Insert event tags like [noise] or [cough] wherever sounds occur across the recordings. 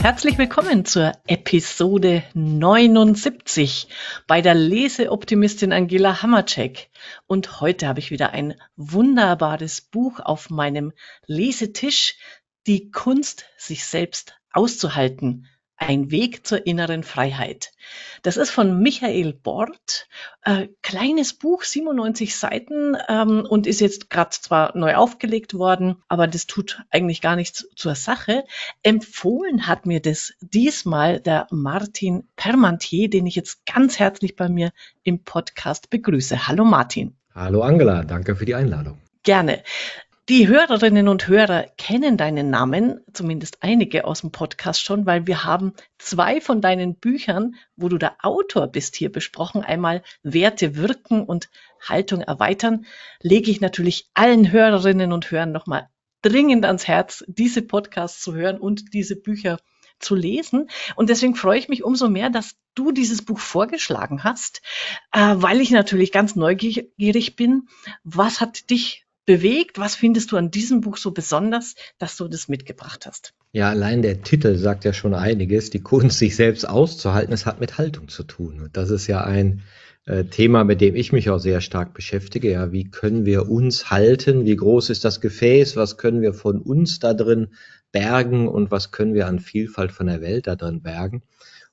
Herzlich willkommen zur Episode 79 bei der Leseoptimistin Angela Hammercheck. Und heute habe ich wieder ein wunderbares Buch auf meinem Lesetisch. Die Kunst, sich selbst auszuhalten ein Weg zur inneren Freiheit. Das ist von Michael Bort. Äh, kleines Buch, 97 Seiten ähm, und ist jetzt gerade zwar neu aufgelegt worden, aber das tut eigentlich gar nichts zur Sache. Empfohlen hat mir das diesmal der Martin Permantier, den ich jetzt ganz herzlich bei mir im Podcast begrüße. Hallo Martin. Hallo Angela, danke für die Einladung. Gerne. Die Hörerinnen und Hörer kennen deinen Namen, zumindest einige aus dem Podcast schon, weil wir haben zwei von deinen Büchern, wo du der Autor bist, hier besprochen. Einmal Werte wirken und Haltung erweitern. Lege ich natürlich allen Hörerinnen und Hörern nochmal dringend ans Herz, diese Podcasts zu hören und diese Bücher zu lesen. Und deswegen freue ich mich umso mehr, dass du dieses Buch vorgeschlagen hast, äh, weil ich natürlich ganz neugierig bin. Was hat dich bewegt? Was findest du an diesem Buch so besonders, dass du das mitgebracht hast? Ja, allein der Titel sagt ja schon einiges. Die Kunst, sich selbst auszuhalten, es hat mit Haltung zu tun. Und das ist ja ein äh, Thema, mit dem ich mich auch sehr stark beschäftige. Ja, wie können wir uns halten? Wie groß ist das Gefäß? Was können wir von uns da drin bergen? Und was können wir an Vielfalt von der Welt da drin bergen?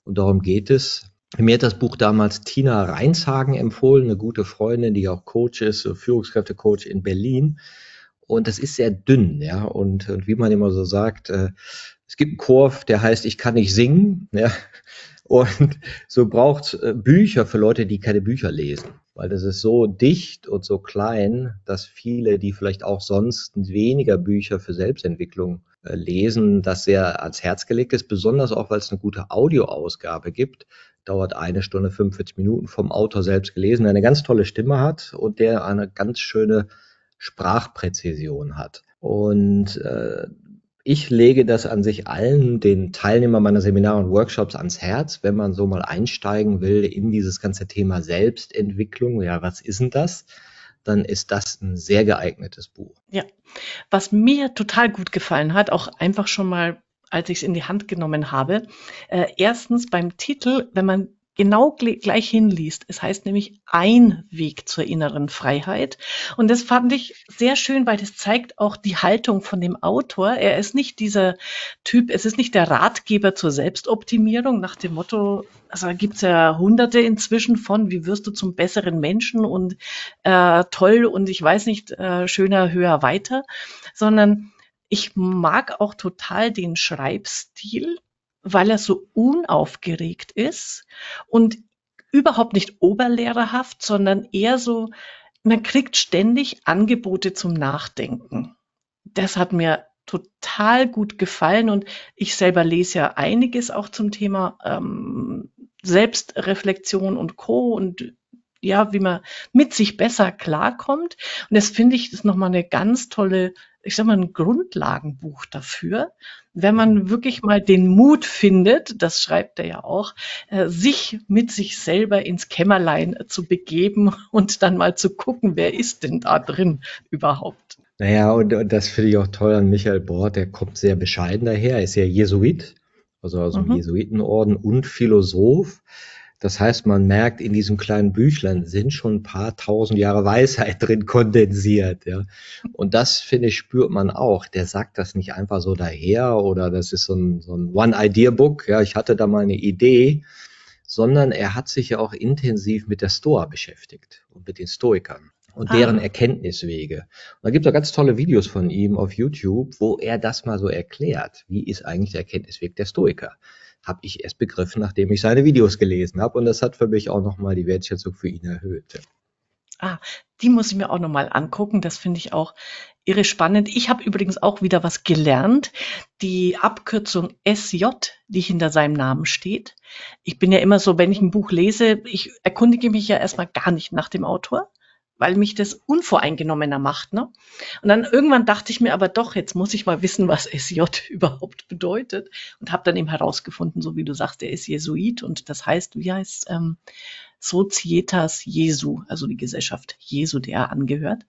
Und darum geht es. Mir hat das Buch damals Tina Reinshagen empfohlen, eine gute Freundin, die auch Coach ist, Führungskräftecoach in Berlin. Und das ist sehr dünn, ja. Und, und wie man immer so sagt, äh, es gibt einen Chor, der heißt Ich kann nicht singen, ja. Und so braucht äh, Bücher für Leute, die keine Bücher lesen. Weil das ist so dicht und so klein, dass viele, die vielleicht auch sonst weniger Bücher für Selbstentwicklung äh, lesen, das sehr ans Herz gelegt ist, besonders auch, weil es eine gute Audioausgabe gibt, dauert eine Stunde 45 Minuten vom Autor selbst gelesen, der eine ganz tolle Stimme hat und der eine ganz schöne Sprachpräzision hat. Und äh, ich lege das an sich allen den Teilnehmern meiner Seminare und Workshops ans Herz, wenn man so mal einsteigen will in dieses ganze Thema Selbstentwicklung. Ja, was ist denn das? Dann ist das ein sehr geeignetes Buch. Ja, was mir total gut gefallen hat, auch einfach schon mal als ich es in die Hand genommen habe. Äh, erstens beim Titel, wenn man genau gleich hinliest. Es heißt nämlich ein Weg zur inneren Freiheit. Und das fand ich sehr schön, weil das zeigt auch die Haltung von dem Autor. Er ist nicht dieser Typ, es ist nicht der Ratgeber zur Selbstoptimierung nach dem Motto, also gibt's ja hunderte inzwischen von, wie wirst du zum besseren Menschen und äh, toll und ich weiß nicht, äh, schöner, höher, weiter, sondern ich mag auch total den Schreibstil, weil er so unaufgeregt ist und überhaupt nicht oberlehrerhaft, sondern eher so, man kriegt ständig Angebote zum Nachdenken. Das hat mir total gut gefallen und ich selber lese ja einiges auch zum Thema ähm, Selbstreflexion und Co. und ja, wie man mit sich besser klarkommt. Und das finde ich, ist nochmal eine ganz tolle, ich sag mal, ein Grundlagenbuch dafür. Wenn man mhm. wirklich mal den Mut findet, das schreibt er ja auch, äh, sich mit sich selber ins Kämmerlein zu begeben und dann mal zu gucken, wer ist denn da drin überhaupt. Naja, und, und das finde ich auch toll an Michael Bort, der kommt sehr bescheiden daher, er ist ja Jesuit, also aus dem mhm. Jesuitenorden und Philosoph. Das heißt, man merkt, in diesem kleinen Büchlein sind schon ein paar tausend Jahre Weisheit [laughs] drin kondensiert. Ja. Und das, finde ich, spürt man auch. Der sagt das nicht einfach so daher oder das ist so ein, so ein One-Idea-Book. Ja, ich hatte da mal eine Idee, sondern er hat sich ja auch intensiv mit der Stoa beschäftigt und mit den Stoikern und deren ah. Erkenntniswege. Und da gibt es auch ganz tolle Videos von ihm auf YouTube, wo er das mal so erklärt. Wie ist eigentlich der Erkenntnisweg der Stoiker? Habe ich erst begriffen, nachdem ich seine Videos gelesen habe. Und das hat für mich auch nochmal die Wertschätzung für ihn erhöht. Ah, die muss ich mir auch nochmal angucken. Das finde ich auch irre spannend. Ich habe übrigens auch wieder was gelernt. Die Abkürzung SJ, die hinter seinem Namen steht. Ich bin ja immer so, wenn ich ein Buch lese, ich erkundige mich ja erstmal gar nicht nach dem Autor weil mich das unvoreingenommener macht. Ne? Und dann irgendwann dachte ich mir aber doch, jetzt muss ich mal wissen, was SJ [laughs] überhaupt bedeutet. Und habe dann eben herausgefunden, so wie du sagst, er ist Jesuit und das heißt, wie heißt ähm, Societas Jesu, also die Gesellschaft Jesu, der er angehört.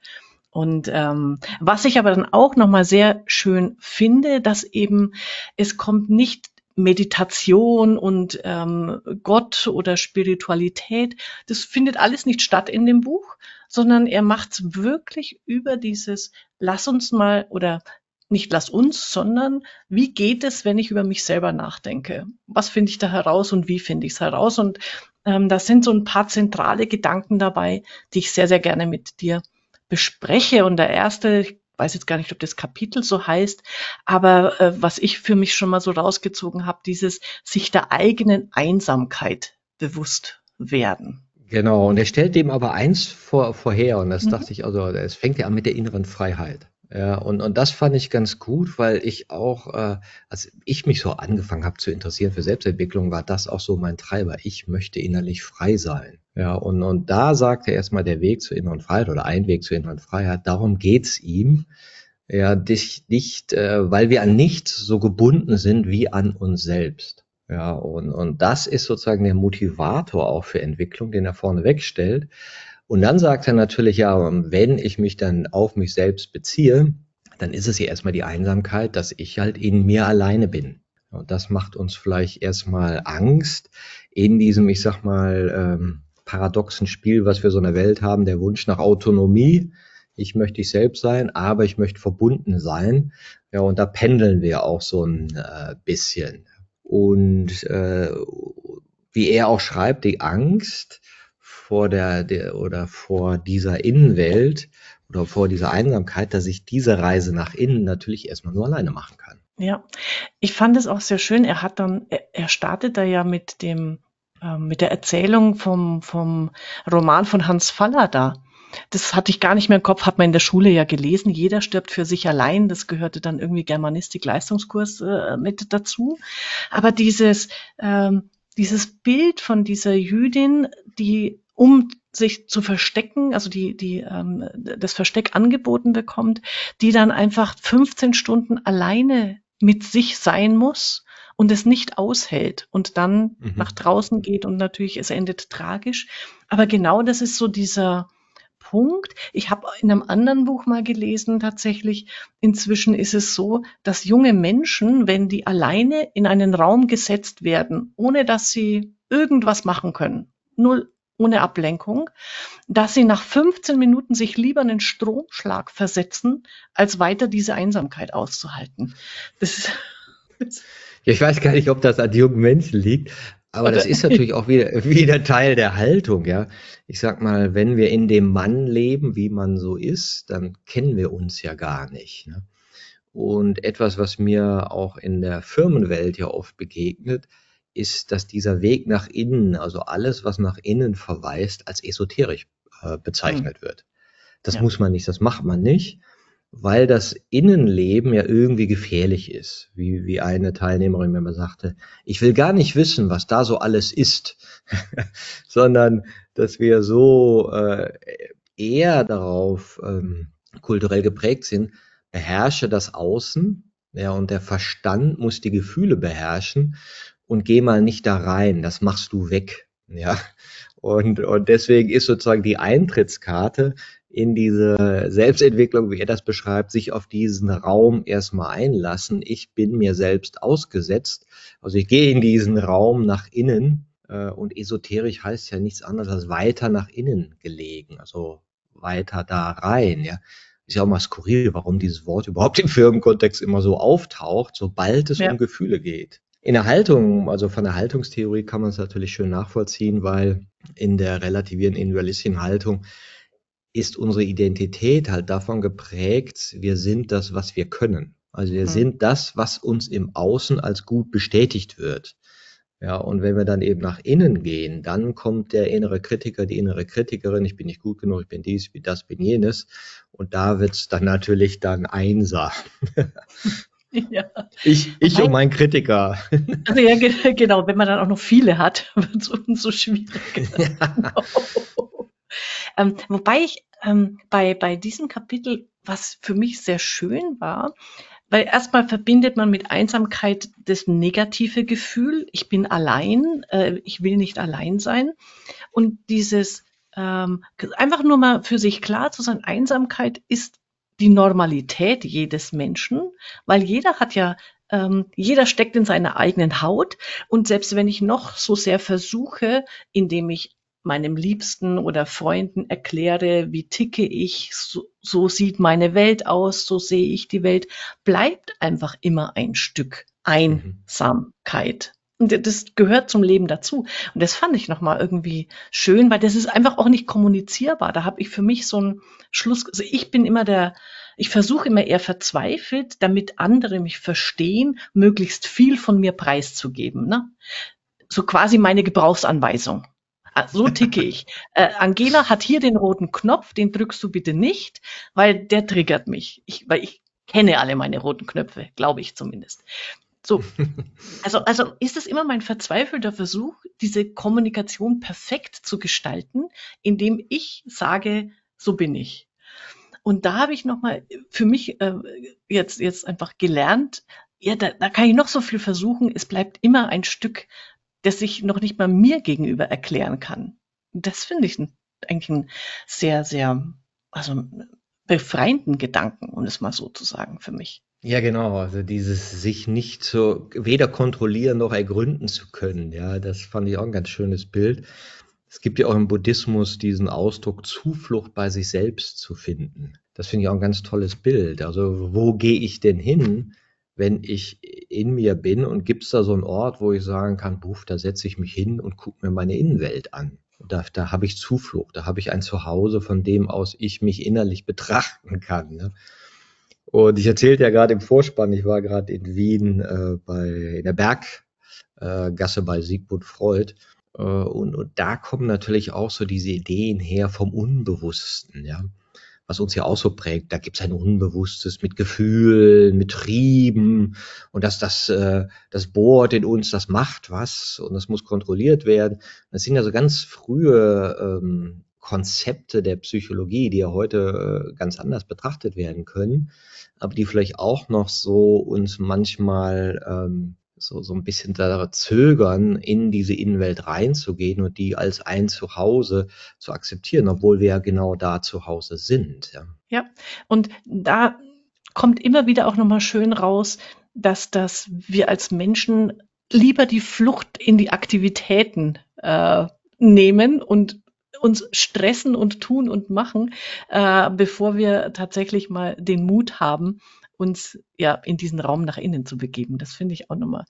Und ähm, was ich aber dann auch nochmal sehr schön finde, dass eben es kommt nicht Meditation und ähm, Gott oder Spiritualität, das findet alles nicht statt in dem Buch, sondern er macht es wirklich über dieses Lass uns mal oder nicht lass uns, sondern wie geht es, wenn ich über mich selber nachdenke? Was finde ich da heraus und wie finde ich es heraus? Und ähm, da sind so ein paar zentrale Gedanken dabei, die ich sehr, sehr gerne mit dir bespreche. Und der erste, ich weiß jetzt gar nicht, ob das Kapitel so heißt, aber äh, was ich für mich schon mal so rausgezogen habe, dieses sich der eigenen Einsamkeit bewusst werden. Genau, und er stellt dem aber eins vor, vorher, und das mhm. dachte ich, also es fängt ja an mit der inneren Freiheit. Ja, und, und das fand ich ganz gut, weil ich auch, äh, als ich mich so angefangen habe zu interessieren für Selbstentwicklung, war das auch so mein Treiber. Ich möchte innerlich frei sein. Ja, und, und da sagte er erstmal der Weg zur inneren Freiheit oder ein Weg zur inneren Freiheit, darum geht's ihm. Ja, dich nicht, äh, weil wir an nichts so gebunden sind wie an uns selbst. Ja, und, und das ist sozusagen der Motivator auch für Entwicklung, den er vorne wegstellt. Und dann sagt er natürlich, ja, wenn ich mich dann auf mich selbst beziehe, dann ist es ja erstmal die Einsamkeit, dass ich halt in mir alleine bin. Und das macht uns vielleicht erstmal Angst in diesem, ich sag mal, ähm, paradoxen Spiel, was wir so in der Welt haben, der Wunsch nach Autonomie. Ich möchte ich selbst sein, aber ich möchte verbunden sein. Ja, und da pendeln wir auch so ein äh, bisschen. Und äh, wie er auch schreibt, die Angst, vor der, der oder vor dieser Innenwelt oder vor dieser Einsamkeit, dass ich diese Reise nach innen natürlich erstmal nur alleine machen kann. Ja, ich fand es auch sehr schön. Er hat dann, er startet da ja mit dem, äh, mit der Erzählung vom, vom Roman von Hans Faller da. Das hatte ich gar nicht mehr im Kopf, hat man in der Schule ja gelesen. Jeder stirbt für sich allein. Das gehörte dann irgendwie Germanistik-Leistungskurs äh, mit dazu. Aber dieses, ähm, dieses Bild von dieser Jüdin, die um sich zu verstecken, also die, die ähm, das Versteck angeboten bekommt, die dann einfach 15 Stunden alleine mit sich sein muss und es nicht aushält und dann mhm. nach draußen geht und natürlich es endet tragisch. Aber genau das ist so dieser Punkt. Ich habe in einem anderen Buch mal gelesen, tatsächlich, inzwischen ist es so, dass junge Menschen, wenn die alleine in einen Raum gesetzt werden, ohne dass sie irgendwas machen können, nur ohne Ablenkung, dass sie nach 15 Minuten sich lieber einen Stromschlag versetzen, als weiter diese Einsamkeit auszuhalten. Das ist, ja, ich weiß gar nicht, ob das an jungen Menschen liegt, aber das ist natürlich auch wieder, [laughs] wieder Teil der Haltung, ja. Ich sag mal, wenn wir in dem Mann leben, wie man so ist, dann kennen wir uns ja gar nicht. Ne? Und etwas, was mir auch in der Firmenwelt ja oft begegnet, ist, dass dieser Weg nach innen, also alles, was nach innen verweist, als esoterisch äh, bezeichnet mhm. wird. Das ja. muss man nicht, das macht man nicht, weil das Innenleben ja irgendwie gefährlich ist. Wie, wie eine Teilnehmerin mir mal sagte, ich will gar nicht wissen, was da so alles ist, [laughs] sondern dass wir so äh, eher darauf ähm, kulturell geprägt sind, beherrsche das Außen, ja, und der Verstand muss die Gefühle beherrschen und geh mal nicht da rein, das machst du weg. Ja. Und, und deswegen ist sozusagen die Eintrittskarte in diese Selbstentwicklung, wie er das beschreibt, sich auf diesen Raum erstmal einlassen. Ich bin mir selbst ausgesetzt. Also ich gehe in diesen Raum nach innen äh, und esoterisch heißt ja nichts anderes als weiter nach innen gelegen, also weiter da rein. Ja. Ist ja auch mal skurril, warum dieses Wort überhaupt im Firmenkontext immer so auftaucht, sobald es ja. um Gefühle geht. In der Haltung, also von der Haltungstheorie kann man es natürlich schön nachvollziehen, weil in der relativierenden individualistischen Haltung ist unsere Identität halt davon geprägt, wir sind das, was wir können. Also wir mhm. sind das, was uns im Außen als gut bestätigt wird. Ja, und wenn wir dann eben nach innen gehen, dann kommt der innere Kritiker, die innere Kritikerin, ich bin nicht gut genug, ich bin dies, ich bin das, bin jenes. Und da wird's dann natürlich dann einsam. [laughs] Ja. Ich, ich und mein Kritiker. Also ja, genau, wenn man dann auch noch viele hat, [laughs] wird es umso schwieriger. [laughs] Ja. Ähm, wobei ich ähm, bei, bei diesem Kapitel, was für mich sehr schön war, weil erstmal verbindet man mit Einsamkeit das negative Gefühl, ich bin allein, äh, ich will nicht allein sein. Und dieses ähm, einfach nur mal für sich klar zu sein, Einsamkeit ist die Normalität jedes Menschen, weil jeder hat ja ähm, jeder steckt in seiner eigenen Haut und selbst wenn ich noch so sehr versuche, indem ich meinem Liebsten oder Freunden erkläre, wie ticke ich, so, so sieht meine Welt aus, so sehe ich die Welt, bleibt einfach immer ein Stück. Einsamkeit. Und das gehört zum Leben dazu. Und das fand ich nochmal irgendwie schön, weil das ist einfach auch nicht kommunizierbar. Da habe ich für mich so einen Schluss. Also ich bin immer der, ich versuche immer eher verzweifelt, damit andere mich verstehen, möglichst viel von mir preiszugeben. Ne? So quasi meine Gebrauchsanweisung. Ah, so ticke ich. Äh, Angela hat hier den roten Knopf, den drückst du bitte nicht, weil der triggert mich. Ich, weil ich kenne alle meine roten Knöpfe, glaube ich zumindest. So. [laughs] Also, also ist es immer mein verzweifelter Versuch, diese Kommunikation perfekt zu gestalten, indem ich sage, so bin ich. Und da habe ich nochmal für mich äh, jetzt, jetzt einfach gelernt, ja, da, da kann ich noch so viel versuchen, es bleibt immer ein Stück, das ich noch nicht mal mir gegenüber erklären kann. Das finde ich eigentlich einen sehr, sehr, also befreienden Gedanken, um es mal so zu sagen, für mich. Ja, genau. Also dieses sich nicht so weder kontrollieren noch ergründen zu können. Ja, das fand ich auch ein ganz schönes Bild. Es gibt ja auch im Buddhismus diesen Ausdruck, Zuflucht bei sich selbst zu finden. Das finde ich auch ein ganz tolles Bild. Also wo gehe ich denn hin, wenn ich in mir bin und gibt es da so einen Ort, wo ich sagen kann, Buff, da setze ich mich hin und gucke mir meine Innenwelt an. Da, da habe ich Zuflucht, da habe ich ein Zuhause, von dem aus ich mich innerlich betrachten kann. Ne? Und ich erzählte ja gerade im Vorspann, ich war gerade in Wien äh, bei in der Berggasse äh, bei Sigmund Freud. Äh, und, und da kommen natürlich auch so diese Ideen her vom Unbewussten, ja. Was uns ja auch so prägt. Da gibt es ein Unbewusstes mit Gefühlen, mit Trieben und dass das, äh, das bohrt in uns, das macht was und das muss kontrolliert werden. Das sind ja so ganz frühe ähm, Konzepte der Psychologie, die ja heute äh, ganz anders betrachtet werden können, aber die vielleicht auch noch so uns manchmal ähm, so, so ein bisschen da zögern, in diese Innenwelt reinzugehen und die als ein Zuhause zu akzeptieren, obwohl wir ja genau da zu Hause sind. Ja, ja und da kommt immer wieder auch nochmal schön raus, dass das wir als Menschen lieber die Flucht in die Aktivitäten äh, nehmen und uns stressen und tun und machen, äh, bevor wir tatsächlich mal den Mut haben, uns ja in diesen Raum nach innen zu begeben. Das finde ich auch nochmal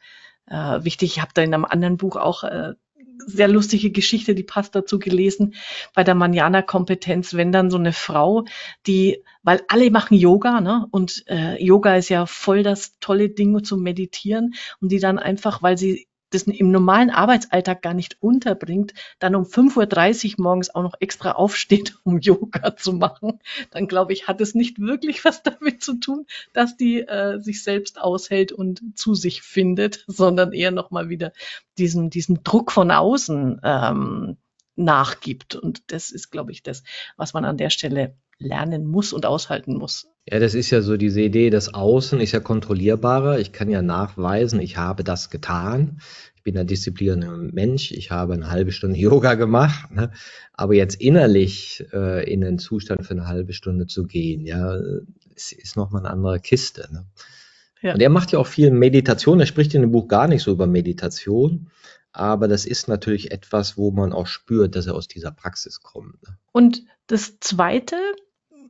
äh, wichtig. Ich habe da in einem anderen Buch auch äh, sehr lustige Geschichte, die passt dazu gelesen, bei der Manjana-Kompetenz, wenn dann so eine Frau, die, weil alle machen Yoga, ne? Und äh, Yoga ist ja voll das tolle Ding zum Meditieren und die dann einfach, weil sie das im normalen Arbeitsalltag gar nicht unterbringt, dann um 5.30 Uhr morgens auch noch extra aufsteht, [laughs] um Yoga zu machen, dann glaube ich, hat es nicht wirklich was damit zu tun, dass die äh, sich selbst aushält und zu sich findet, [laughs] sondern eher nochmal wieder diesen, diesen Druck von außen ähm, nachgibt. Und das ist, glaube ich, das, was man an der Stelle lernen muss und aushalten muss. Ja, das ist ja so diese Idee, das Außen ist ja kontrollierbarer. Ich kann ja nachweisen, ich habe das getan. Ich bin ein disziplinierter Mensch. Ich habe eine halbe Stunde [laughs] Yoga gemacht. Ne? Aber jetzt innerlich äh, in einen Zustand für eine halbe Stunde zu gehen, ja, ist, ist nochmal eine andere Kiste. Ne? Ja. Und er macht ja auch viel Meditation. Er spricht in dem Buch gar nicht so über Meditation. Aber das ist natürlich etwas, wo man auch spürt, dass er aus dieser Praxis kommt. Ne? Und das Zweite,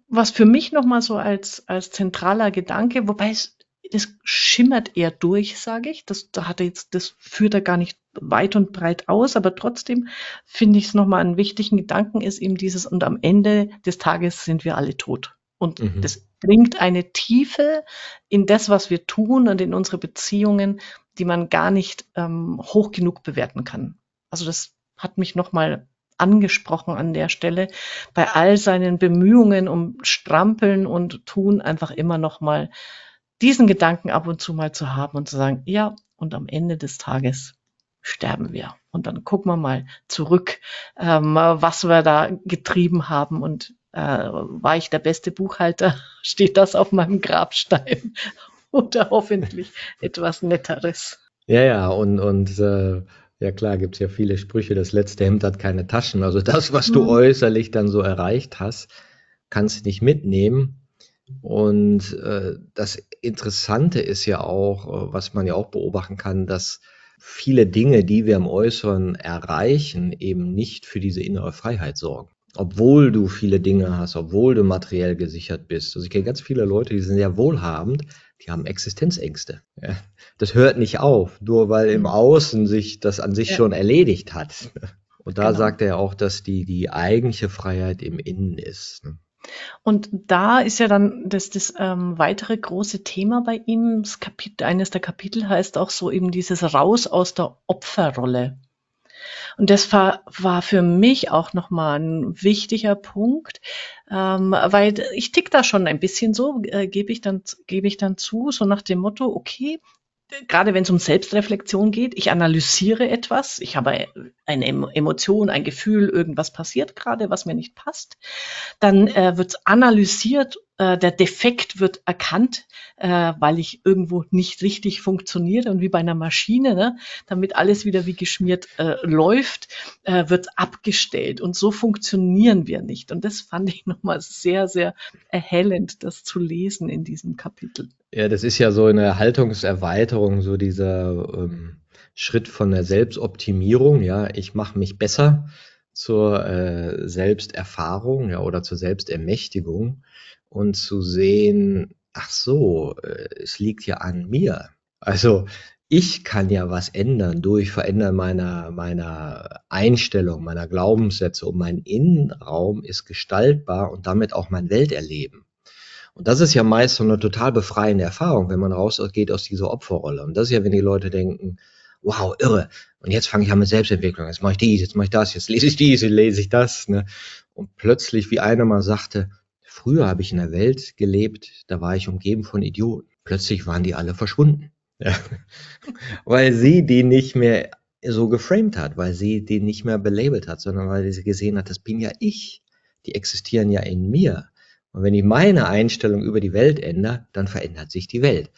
was für mich nochmal so als, als zentraler Gedanke, wobei es, das schimmert eher durch, sage ich. Das, da hat er jetzt, das führt er gar nicht weit und breit aus, aber trotzdem finde ich es nochmal einen wichtigen Gedanken, ist eben dieses, und am Ende des Tages sind wir alle tot. Und mhm. das bringt eine Tiefe in das, was wir tun und in unsere Beziehungen, die man gar nicht ähm, hoch genug bewerten kann. Also das hat mich nochmal angesprochen an der Stelle, bei all seinen Bemühungen um Strampeln und Tun einfach immer noch mal diesen Gedanken ab und zu mal zu haben und zu sagen, ja, und am Ende des Tages sterben wir. Und dann gucken wir mal zurück, ähm, was wir da getrieben haben. Und äh, war ich der beste Buchhalter, [laughs] steht das auf meinem Grabstein. [laughs] Oder hoffentlich etwas Netteres. Ja, ja, und, und äh, ja klar, gibt es ja viele Sprüche, das letzte Hemd hat keine Taschen. Also das, was du mhm. äußerlich dann so erreicht hast, kannst du nicht mitnehmen. Und äh, das Interessante ist ja auch, äh, was man ja auch beobachten kann, dass viele Dinge, die wir im Äußeren erreichen, eben nicht für diese innere Freiheit sorgen. Obwohl du viele Dinge hast, obwohl du materiell gesichert bist. Also ich kenne ganz viele Leute, die sind sehr wohlhabend, die haben Existenzängste. Ja. Das hört nicht auf, nur weil im mhm. Außen sich das an sich ja. schon erledigt hat. Und da genau. sagt er auch, dass die, die eigentliche Freiheit im Innen ist. Ne? Und da ist ja dann das, das ähm, weitere große Thema bei ihm. Das Kapitel, eines der Kapitel heißt auch so eben dieses Raus aus der Opferrolle. Und das war, war für mich auch nochmal ein wichtiger Punkt, ähm, weil ich tick da schon ein bisschen so, äh, gebe ich dann, ich dann zu, so nach dem Motto, okay, gerade wenn es um Selbstreflexion geht, ich analysiere etwas, ich habe eine Emotion, ein Gefühl, irgendwas passiert gerade, was mir nicht passt, dann äh, wird analysiert, äh, der Defekt wird erkannt, äh, weil ich irgendwo nicht richtig funktioniere und wie bei einer Maschine, ne, damit alles wieder wie geschmiert äh, läuft, äh, wird abgestellt und so funktionieren wir nicht. Und das fand ich [laughs] nochmal sehr, sehr erhellend, das zu lesen in diesem Kapitel. Ja, das ist ja so eine Haltungserweiterung, so dieser ähm, Schritt von der Selbstoptimierung. Ja, ich mache mich besser zur äh, Selbsterfahrung ja, oder zur Selbstermächtigung und zu sehen, ach so, äh, es liegt ja an mir. Also ich kann ja was ändern durch Verändern meiner, meiner Einstellung, meiner Glaubenssätze und mein Innenraum ist gestaltbar und damit auch mein Welterleben. Und das ist ja meist so eine total befreiende Erfahrung, wenn man rausgeht aus dieser Opferrolle. Und das ist ja, wenn die Leute denken, wow, irre. Und jetzt fange ich an mit Selbstentwicklung. Jetzt mache ich dies, jetzt mache ich das, jetzt lese ich dies, jetzt lese ich das. Ne? Und plötzlich, wie einer mal sagte, früher habe ich in der Welt gelebt, da war ich umgeben von Idioten. Plötzlich waren die alle verschwunden. [laughs] Weil sie die nicht mehr so geframed hat, weil sie die nicht mehr belabelt hat, sondern weil sie gesehen hat, das bin ja ich. Die existieren ja in mir. Und wenn ich meine Einstellung über die Welt ändere, dann verändert sich die Welt.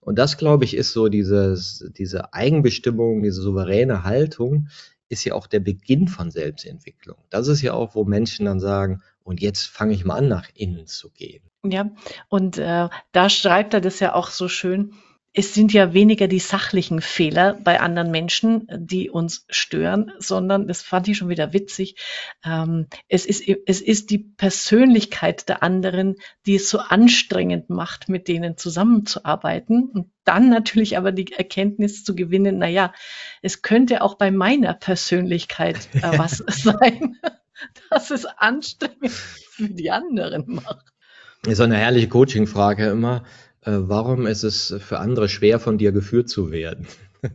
Und das, glaube ich, ist so dieses, diese Eigenbestimmung, diese souveräne Haltung, ist ja auch der Beginn von Selbstentwicklung. Das ist ja auch, wo Menschen dann sagen, und jetzt fange ich mal an, nach innen zu gehen. Ja, und äh, da schreibt er das ja auch so schön es sind ja weniger die sachlichen Fehler bei anderen Menschen, die uns stören, sondern, das fand ich schon wieder witzig, ähm, es, ist, es ist die Persönlichkeit der anderen, die es so anstrengend macht, mit denen zusammenzuarbeiten. Und dann natürlich aber die Erkenntnis zu gewinnen, na ja, es könnte auch bei meiner Persönlichkeit äh, [laughs] was sein, [laughs] dass es anstrengend für die anderen macht. Das ist eine herrliche Coaching-Frage immer äh, warum ist es für andere schwer, von dir geführt zu werden? [laughs]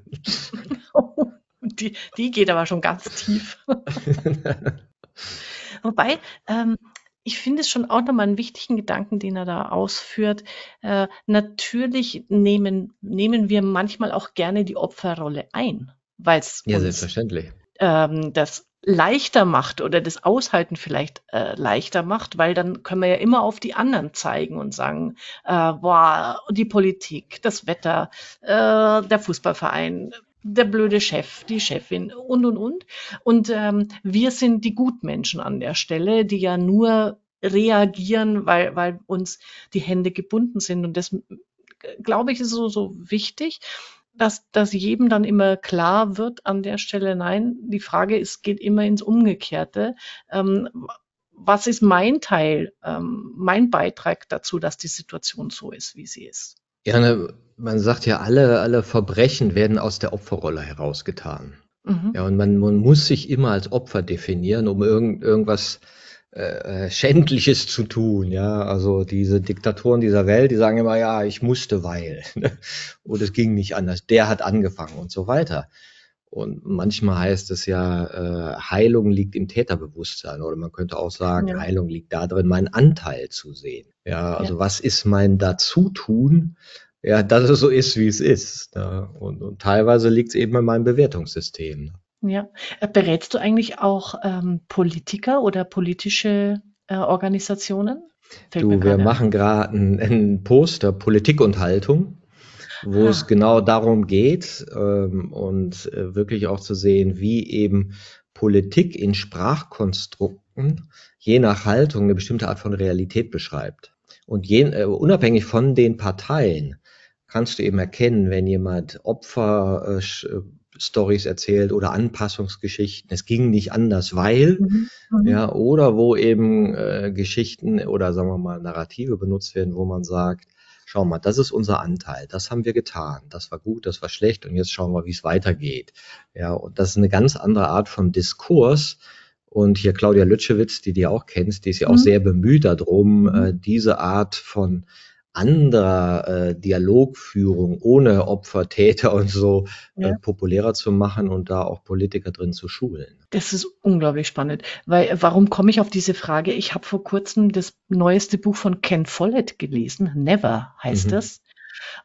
die, die geht aber schon ganz tief. [laughs] Wobei, ähm, ich finde es schon auch nochmal einen wichtigen Gedanken, den er da ausführt. Äh, natürlich nehmen, nehmen wir manchmal auch gerne die Opferrolle ein, weil es ja, selbstverständlich. Ähm, das leichter macht oder das Aushalten vielleicht äh, leichter macht, weil dann können wir ja immer auf die anderen zeigen und sagen, äh, boah, die Politik, das Wetter, äh, der Fußballverein, der blöde Chef, die Chefin und und und. Und ähm, wir sind die Gutmenschen an der Stelle, die ja nur reagieren, weil, weil uns die Hände gebunden sind. Und das, glaube ich, ist so, so wichtig dass, dass jedem dann immer klar wird an der Stelle, nein, die Frage ist, geht immer ins Umgekehrte. Ähm, was ist mein Teil, ähm, mein Beitrag dazu, dass die Situation so ist, wie sie ist? Ja, ne, man sagt ja, alle, alle Verbrechen werden aus der Opferrolle herausgetan. Mhm. Ja, und man, man muss sich immer als Opfer definieren, um irgend, irgendwas äh, äh, Schändliches zu tun, ja. Also diese Diktatoren dieser Welt, die sagen immer, ja, ich musste, weil. [laughs] und es ging nicht anders. Der hat angefangen und so weiter. Und manchmal heißt es ja, äh, Heilung liegt im Täterbewusstsein. Oder man könnte auch sagen, ja. Heilung liegt darin, meinen Anteil zu sehen. Ja, also ja. was ist mein Dazutun? Ja, dass es so ist, wie es ist. Ja. Und, und teilweise liegt es eben in meinem Bewertungssystem. Ja. Äh, berätst du eigentlich auch ähm, Politiker oder politische äh, Organisationen? Fällt du, wir machen gerade ein, ein, Poster Politik und Haltung, wo ah. es genau darum geht ähm, und äh, wirklich auch zu sehen, wie eben Politik in Sprachkonstrukten je nach Haltung eine bestimmte Art von Realität beschreibt. Und je, äh, unabhängig von den Parteien kannst du eben erkennen, wenn jemand Opfer äh, äh, Stories erzählt oder Anpassungsgeschichten. Es ging nicht anders, weil, mhm. Mhm. ja, oder wo eben äh, Geschichten oder sagen wir mal Narrative benutzt werden, wo man sagt, schau mal, das ist unser Anteil, das haben wir getan, das war gut, das war schlecht und jetzt schauen wir, wie es weitergeht. Ja, und das ist eine ganz andere Art von Diskurs. Und hier Claudia Lütschewitz, die du auch kennst, die ist ja auch mhm. sehr bemüht darum, mhm. äh, diese Art von anderer äh, Dialogführung ohne Opfer, [laughs] Täter und so äh, ja. äh, populärer zu machen und da auch Politiker drin zu schulen. Das ist unglaublich spannend, weil warum komme ich auf diese Frage? Ich habe vor kurzem das neueste Buch von Ken Follett gelesen, Never heißt mhm. das.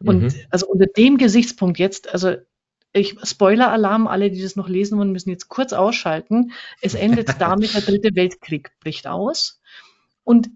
Und mhm. also unter dem Gesichtspunkt jetzt, also ich Spoiler-Alarm, alle, die das noch lesen wollen, müssen jetzt kurz ausschalten. Es endet [laughs] damit, der dritte Weltkrieg bricht aus. Und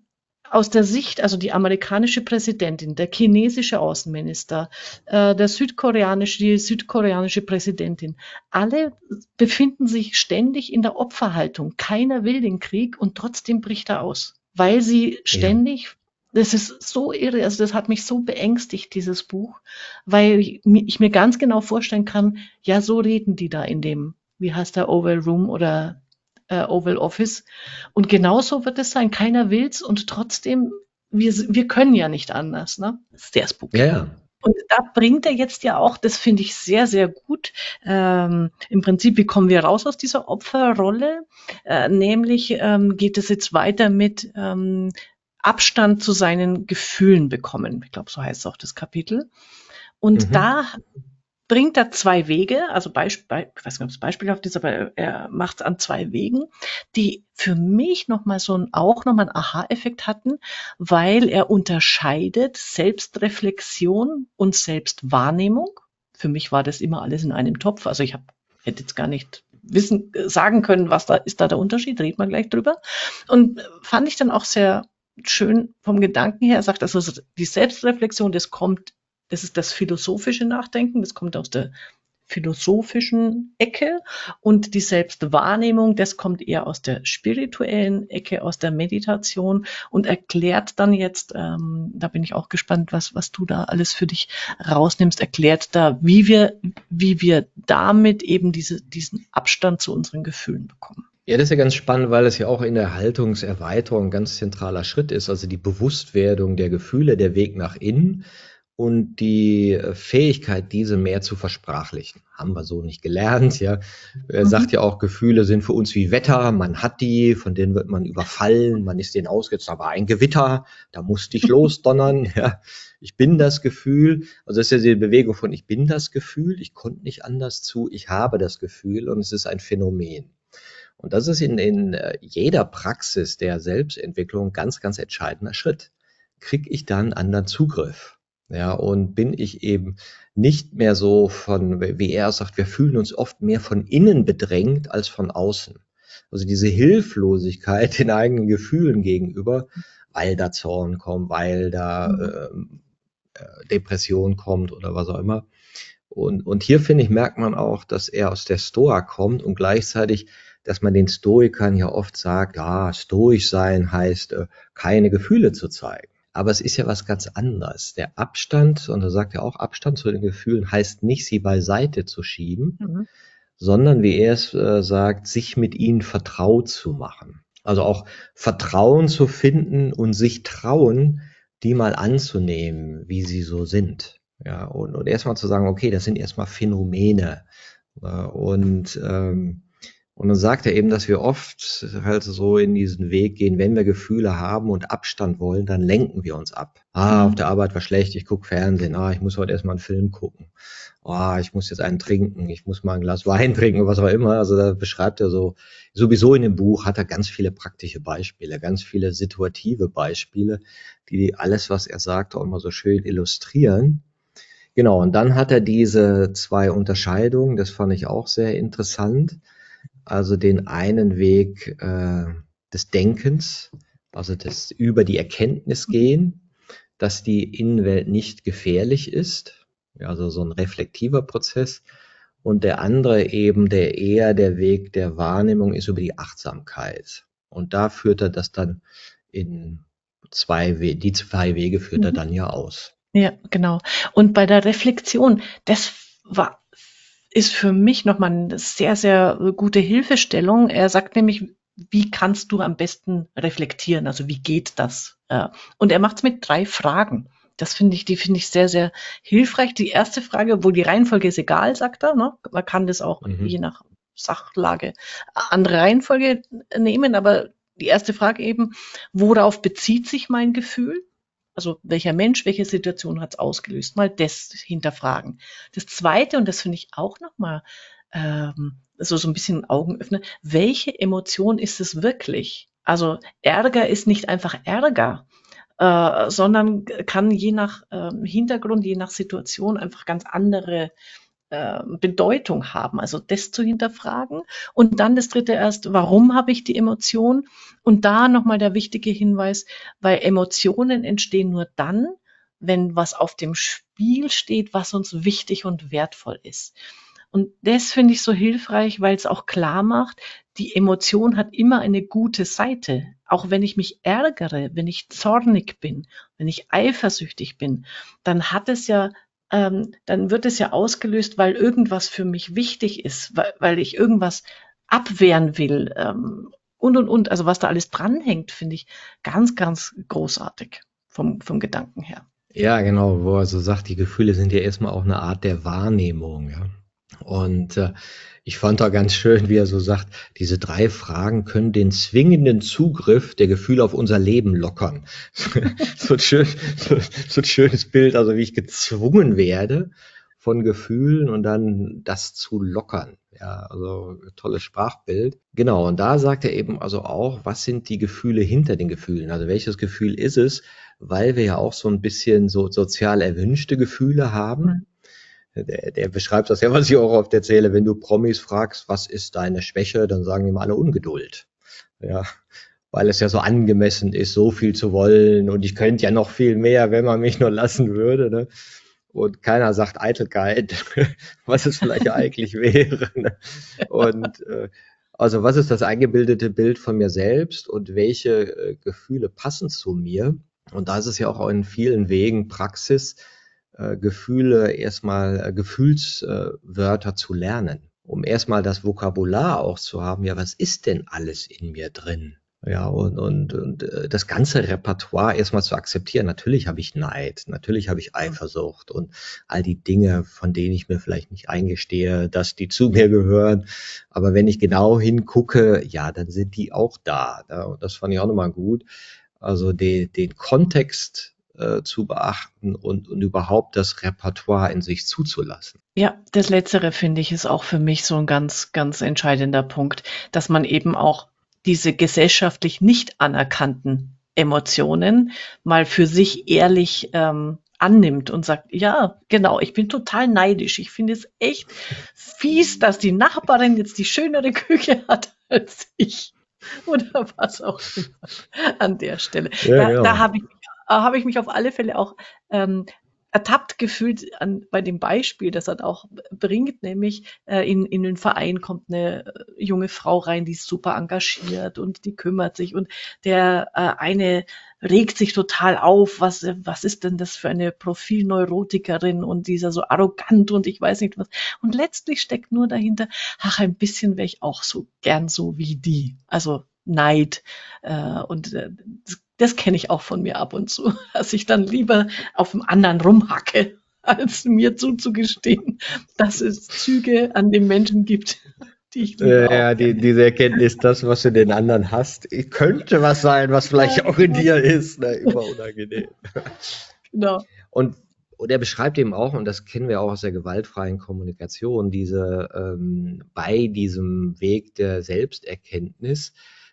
aus der Sicht, also die amerikanische Präsidentin, der chinesische Außenminister, äh, der südkoreanische, die südkoreanische Präsidentin, alle befinden sich ständig in der Opferhaltung. Keiner will den Krieg und trotzdem bricht er aus, weil sie ständig ja. Das ist so irre, also das hat mich so beängstigt, dieses Buch, weil ich, ich mir ganz genau vorstellen kann, ja, so reden die da in dem, wie heißt der Oval Room oder äh, Oval Office. Und genauso wird es sein. Keiner will's und trotzdem, wir, wir können ja nicht anders. Ne? Das ist der spooky. Ja, ja. Und da bringt er jetzt ja auch, das finde ich sehr, sehr gut, ähm, im Prinzip, wie kommen wir raus aus dieser Opferrolle? Äh, nämlich ähm, geht es jetzt weiter mit ähm, Abstand zu seinen Gefühlen bekommen. Ich glaube, so heißt auch das Kapitel. Und mhm. da bringt er zwei Wege, also Beispiel, ich weiß nicht, ob es beispielhaft ist, aber er macht es an zwei Wegen, die für mich nochmal so ein, auch nochmal einen Aha-Effekt hatten, weil er unterscheidet Selbstreflexion und Selbstwahrnehmung. Für mich war das immer alles in einem Topf. Also ich habe hätte jetzt gar nicht wissen, sagen können, was da ist da der Unterschied, reden wir gleich drüber. Und fand ich dann auch sehr schön vom Gedanken her. Er sagt also, die Selbstreflexion, das kommt das ist das philosophische Nachdenken, das kommt aus der philosophischen Ecke. Und die Selbstwahrnehmung, das kommt eher aus der spirituellen Ecke, aus der Meditation und erklärt dann jetzt, ähm, da bin ich auch gespannt, was, was du da alles für dich rausnimmst, erklärt da, wie wir, wie wir damit eben diese, diesen Abstand zu unseren Gefühlen bekommen. Ja, das ist ja ganz spannend, weil es ja auch in der Haltungserweiterung ein ganz zentraler Schritt ist, also die Bewusstwerdung der Gefühle, der Weg nach innen und die äh, Fähigkeit, diese mehr zu versprachlichen. Haben wir so nicht gelernt, ja. Er mhm. sagt ja auch, Gefühle sind für uns wie Wetter, man hat die, von denen wird man überfallen, man ist denen ausgesetzt, aber ein Gewitter, da musste ich [laughs] losdonnern, ja. Ich bin das Gefühl, also das ist ja die Bewegung von ich bin das Gefühl, ich konnte nicht anders zu, ich habe das Gefühl und es ist ein Phänomen. Und das ist in, in äh, jeder Praxis der Selbstentwicklung ein ganz, ganz entscheidender Schritt. Krieg ich dann anderen Zugriff? Ja, und bin ich eben nicht mehr so von, wie er sagt, wir fühlen uns oft mehr von innen bedrängt als von außen. Also diese Hilflosigkeit [laughs] den eigenen Gefühlen gegenüber, weil da Zorn kommt, weil da mhm. äh, Depression kommt oder was auch immer. Und, und hier finde ich, merkt man auch, dass er aus der Stoa kommt und gleichzeitig, dass man den Stoikern ja oft sagt, ja, stoisch sein heißt, äh, keine Gefühle zu zeigen. Aber es ist ja was ganz anderes. Der Abstand, und da sagt er auch, Abstand zu den Gefühlen heißt nicht, sie beiseite zu schieben, mhm. sondern, wie er es äh, sagt, sich mit ihnen vertraut zu machen. Also auch Vertrauen zu finden und sich trauen, die mal anzunehmen, wie sie so sind. Ja, und, und erstmal zu sagen, okay, das sind erstmal Phänomene. Äh, und ähm, und dann sagt er eben, dass wir oft halt so in diesen Weg gehen, wenn wir Gefühle haben und Abstand wollen, dann lenken wir uns ab. Ah, auf der Arbeit war schlecht, ich gucke Fernsehen. Ah, ich muss heute erstmal einen Film gucken. Ah, ich muss jetzt einen trinken, ich muss mal ein Glas Wein [laughs] trinken, was auch immer. Also da beschreibt er so, sowieso in dem Buch hat er ganz viele praktische Beispiele, ganz viele situative Beispiele, die alles, was er sagt, auch immer so schön illustrieren. Genau, und dann hat er diese zwei Unterscheidungen, das fand ich auch sehr interessant also den einen Weg äh, des Denkens, also das über die Erkenntnis gehen, dass die Innenwelt nicht gefährlich ist, also so ein reflektiver Prozess, und der andere eben, der eher der Weg der Wahrnehmung ist über die Achtsamkeit. Und da führt er das dann in zwei, die zwei Wege führt mhm. er dann ja aus. Ja, genau. Und bei der Reflexion, das war, ist für mich nochmal eine sehr, sehr gute Hilfestellung. Er sagt nämlich, wie kannst du am besten reflektieren? Also wie geht das? Und er macht es mit drei Fragen. Das finde ich, die finde ich sehr, sehr hilfreich. Die erste Frage, wo die Reihenfolge ist egal, sagt er. Ne? Man kann das auch mhm. je nach Sachlage andere Reihenfolge nehmen, aber die erste Frage eben, worauf bezieht sich mein Gefühl? Also welcher Mensch, welche Situation hat es ausgelöst? Mal das hinterfragen. Das zweite, und das finde ich auch nochmal ähm, so, so ein bisschen Augen öffnen, welche Emotion ist es wirklich? Also Ärger ist nicht einfach Ärger, äh, sondern kann je nach äh, Hintergrund, je nach Situation einfach ganz andere äh, Bedeutung haben. Also das zu hinterfragen. Und dann das dritte erst, warum habe ich die Emotion? Und da nochmal der wichtige Hinweis, weil Emotionen entstehen nur dann, wenn was auf dem Spiel steht, was uns wichtig und wertvoll ist. Und das finde ich so hilfreich, weil es auch klar macht, die Emotion hat immer eine gute Seite. Auch wenn ich mich ärgere, wenn ich zornig bin, wenn ich eifersüchtig bin, dann hat es ja ähm, dann wird es ja ausgelöst, weil irgendwas für mich wichtig ist, weil, weil ich irgendwas abwehren will ähm, und und und. Also was da alles dranhängt, finde ich ganz, ganz großartig vom, vom Gedanken her. Ja, genau, wo er so sagt, die Gefühle sind ja erstmal auch eine Art der Wahrnehmung, ja. Und äh, ich fand auch ganz schön, wie er so sagt, diese drei Fragen können den zwingenden Zugriff der Gefühle auf unser Leben lockern. [laughs] so, ein schön, so, so ein schönes Bild, also wie ich gezwungen werde von Gefühlen und dann das zu lockern. Ja, also tolles Sprachbild. Genau, und da sagt er eben also auch, was sind die Gefühle hinter den Gefühlen? Also welches Gefühl ist es? Weil wir ja auch so ein bisschen so sozial erwünschte Gefühle haben. Der, der beschreibt das ja, was ich auch oft erzähle. Wenn du Promis fragst, was ist deine Schwäche, dann sagen mal alle Ungeduld. Ja, weil es ja so angemessen ist, so viel zu wollen und ich könnte ja noch viel mehr, wenn man mich nur lassen würde. Ne? Und keiner sagt Eitelkeit, [laughs] was es vielleicht eigentlich wäre. Ne? Und äh, also was ist das eingebildete Bild von mir selbst und welche äh, Gefühle passen zu mir? Und da ist es ja auch in vielen Wegen Praxis, äh, Gefühle, erstmal äh, Gefühlswörter zu lernen, um erstmal das Vokabular auch zu haben, ja, was ist denn alles in mir drin? Ja, und, und, und äh, das ganze Repertoire erstmal zu akzeptieren. Natürlich habe ich Neid, natürlich habe ich Eifersucht und all die Dinge, von denen ich mir vielleicht nicht eingestehe, dass die zu mir gehören. Aber wenn ich genau hingucke, ja, dann sind die auch da. Ja, und das fand ich auch nochmal gut. Also die, den Kontext äh, zu beachten und, und überhaupt das Repertoire in sich zuzulassen. Ja, das Letztere finde ich ist auch für mich so ein ganz, ganz entscheidender Punkt, dass man eben auch diese gesellschaftlich nicht anerkannten Emotionen mal für sich ehrlich ähm, annimmt und sagt, ja, genau, ich bin total neidisch. Ich finde es echt fies, dass die Nachbarin jetzt die schönere Küche hat [laughs] als ich. Oder was auch immer an der Stelle. Ja, da, ja. da habe ich äh, habe ich mich auf alle Fälle auch ähm, ertappt gefühlt an, bei dem Beispiel, das er auch bringt, nämlich äh, in, in den Verein kommt eine äh, junge Frau rein, die ist super engagiert und die kümmert sich und der äh, eine regt sich total auf, was, was ist denn das für eine Profilneurotikerin und dieser so arrogant und ich weiß nicht was. Und letztlich steckt nur dahinter, ach, ein bisschen wäre ich auch so gern so wie die. Also Neid. Äh, und äh, das kenne ich auch von mir ab und zu, [laughs] dass ich dann lieber auf dem anderen rumhacke, [laughs] als mir zuzugestehen, [laughs] dass es Züge an dem Menschen gibt, die ich liebe. Ja, die, diese Erkenntnis, das, was du den anderen hast, könnte was sein, was vielleicht ja, auch in dir ist. Ne? Immer unangenehm. Genau. Und, und er beschreibt eben auch, und das kennen wir auch aus der gewaltfreien Kommunikation, diese ähm, bei diesem Weg der Selbsterkenntnis,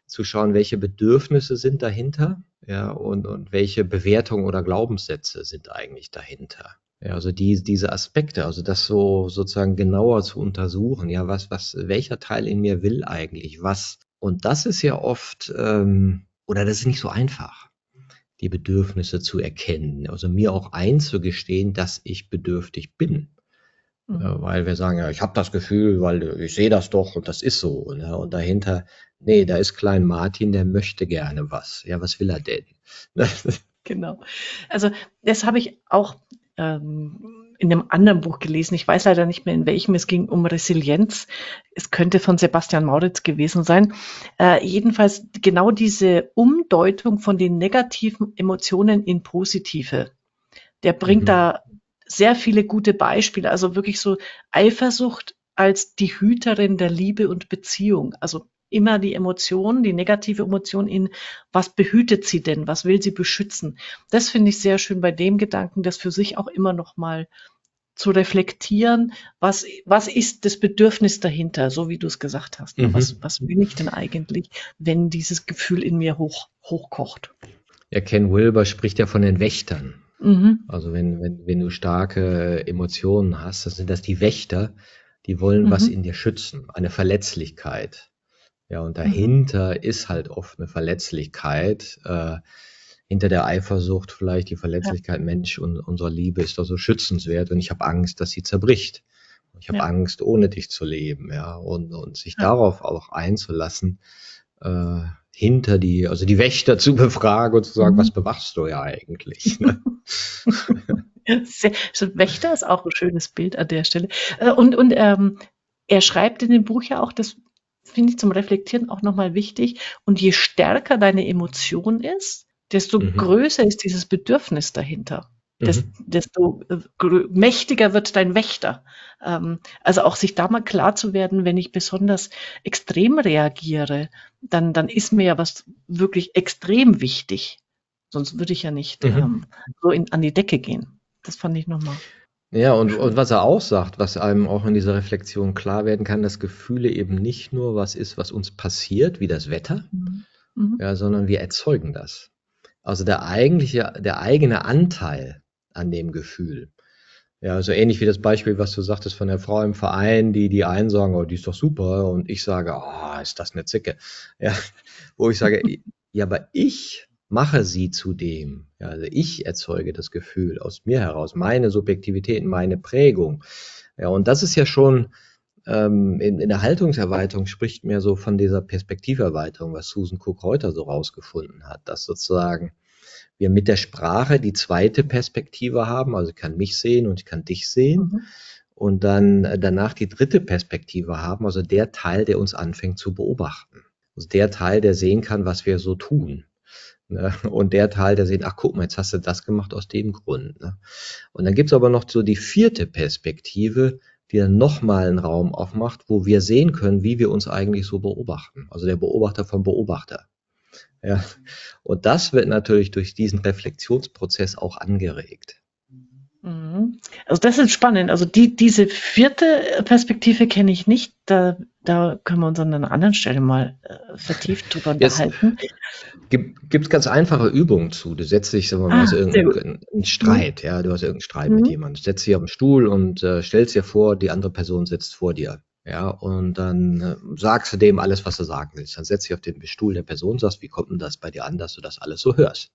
zu schauen, welche Bedürfnisse sind dahinter, ja, und, und welche Bewertungen oder Glaubenssätze sind eigentlich dahinter. Ja, also die, diese Aspekte, also das so sozusagen genauer zu untersuchen, ja, was, was, welcher Teil in mir will eigentlich was? Und das ist ja oft, ähm, oder das ist nicht so einfach, die Bedürfnisse zu erkennen, also mir auch einzugestehen, dass ich bedürftig bin. Mhm. Ja, weil wir sagen, ja, ich habe das Gefühl, weil ich sehe das doch und das ist so. Ne? Und dahinter nee, da ist Klein Martin, der möchte gerne was. Ja, was will er denn? [laughs] genau. Also das habe ich auch ähm, in einem anderen Buch gelesen. Ich weiß leider nicht mehr in welchem. Es ging um Resilienz. Es könnte von Sebastian Mauritz gewesen sein. Äh, jedenfalls genau diese Umdeutung von den negativen Emotionen in positive. Der bringt mhm. da sehr viele gute Beispiele. Also wirklich so Eifersucht als die Hüterin der Liebe und Beziehung. Also immer die Emotion, die negative Emotion in, was behütet sie denn? Was will sie beschützen? Das finde ich sehr schön bei dem Gedanken, das für sich auch immer noch mal zu reflektieren, was, was ist das Bedürfnis dahinter, so wie du es gesagt hast. Mhm. Was, was will ich denn eigentlich, wenn dieses Gefühl in mir hoch, hochkocht? Ja, Ken Wilber spricht ja von den Wächtern. Mhm. Also wenn, wenn, wenn du starke Emotionen hast, dann sind das die Wächter, die wollen mhm. was in dir schützen, eine Verletzlichkeit. Ja, und mhm. dahinter mhm. ist halt oft eine Verletzlichkeit. Äh, hinter der Eifersucht vielleicht die Verletzlichkeit, ja. Mensch, und unsere Liebe ist doch so schützenswert und ich habe Angst, dass sie zerbricht. Ich habe ja. Angst, ohne dich zu leben, ja, und, und sich ja. darauf auch einzulassen, äh, hinter die, also die Wächter zu befragen und zu sagen, mhm. was bewachst du ja eigentlich? Ne? [laughs] Sehr, Wächter ist auch ein schönes Bild an der Stelle. Äh, und, und ähm, er schreibt in dem Buch ja auch, das finde ich zum Reflektieren auch nochmal wichtig. Und je stärker deine Emotion ist, desto mhm. größer ist dieses Bedürfnis dahinter. Mhm. Desto äh, mächtiger wird dein Wächter. Ähm, also auch sich da mal klar zu werden, wenn ich besonders extrem reagiere, dann, dann ist mir ja was wirklich extrem wichtig. Sonst würde ich ja nicht mhm. ähm, so in, an die Decke gehen. Das fand ich nochmal. Ja, und, und was er auch sagt, was einem auch in dieser Reflexion klar werden kann, dass Gefühle eben nicht nur was ist, was uns passiert, wie das Wetter, mhm. mhm. ja, sondern wir erzeugen das. Also der eigentliche, der eigene Anteil an dem Gefühl. Ja, so ähnlich wie das Beispiel, was du sagtest von der Frau im Verein, die die einen sagen, oh, die ist doch super, und ich sage, oh, ist das eine Zicke. [laughs] Ja, wo ich sage, [laughs] ja, aber ich mache sie zu dem. Ja, also ich erzeuge das Gefühl aus mir heraus, meine Subjektivität, meine Prägung. Ja, und das ist ja schon ähm, in, in der Haltungserweiterung spricht mir so von dieser Perspektiverweiterung, was Susan Cook heute so rausgefunden hat, dass sozusagen wir mit der Sprache die zweite Perspektive haben, also ich kann mich sehen und ich kann dich sehen. Mhm. Und dann äh, danach die dritte Perspektive haben, also der Teil, der uns anfängt zu beobachten. Also der Teil, der sehen kann, was wir so tun. Ne? Und der Teil, der sehen, ach guck mal, jetzt hast du das gemacht aus dem Grund. Ne? Und dann gibt's aber noch so die vierte Perspektive, die dann nochmal einen Raum aufmacht, wo wir sehen können, wie wir uns eigentlich so beobachten. Also der Beobachter vom Beobachter. Ja. Und das wird natürlich durch diesen Reflexionsprozess auch angeregt. Mhm. Also das ist spannend. Also die, diese vierte Perspektive kenne ich nicht. Da, da können wir uns an einer anderen Stelle mal äh, vertieft drüber [laughs] unterhalten. Gibt es ganz einfache Übungen zu. Du setzt dich, sagen wir mal, ah, irgendeinen Streit, ja, du hast irgendeinen Streit mhm. mit jemandem. Du setzt dich auf den Stuhl und äh, stellst dir vor, die andere Person sitzt vor dir. Ja, und dann äh, sagst du dem alles, was du sagen willst. Dann setzt dich auf den Stuhl der Person, sagst, wie kommt denn das bei dir an, dass du das alles so hörst?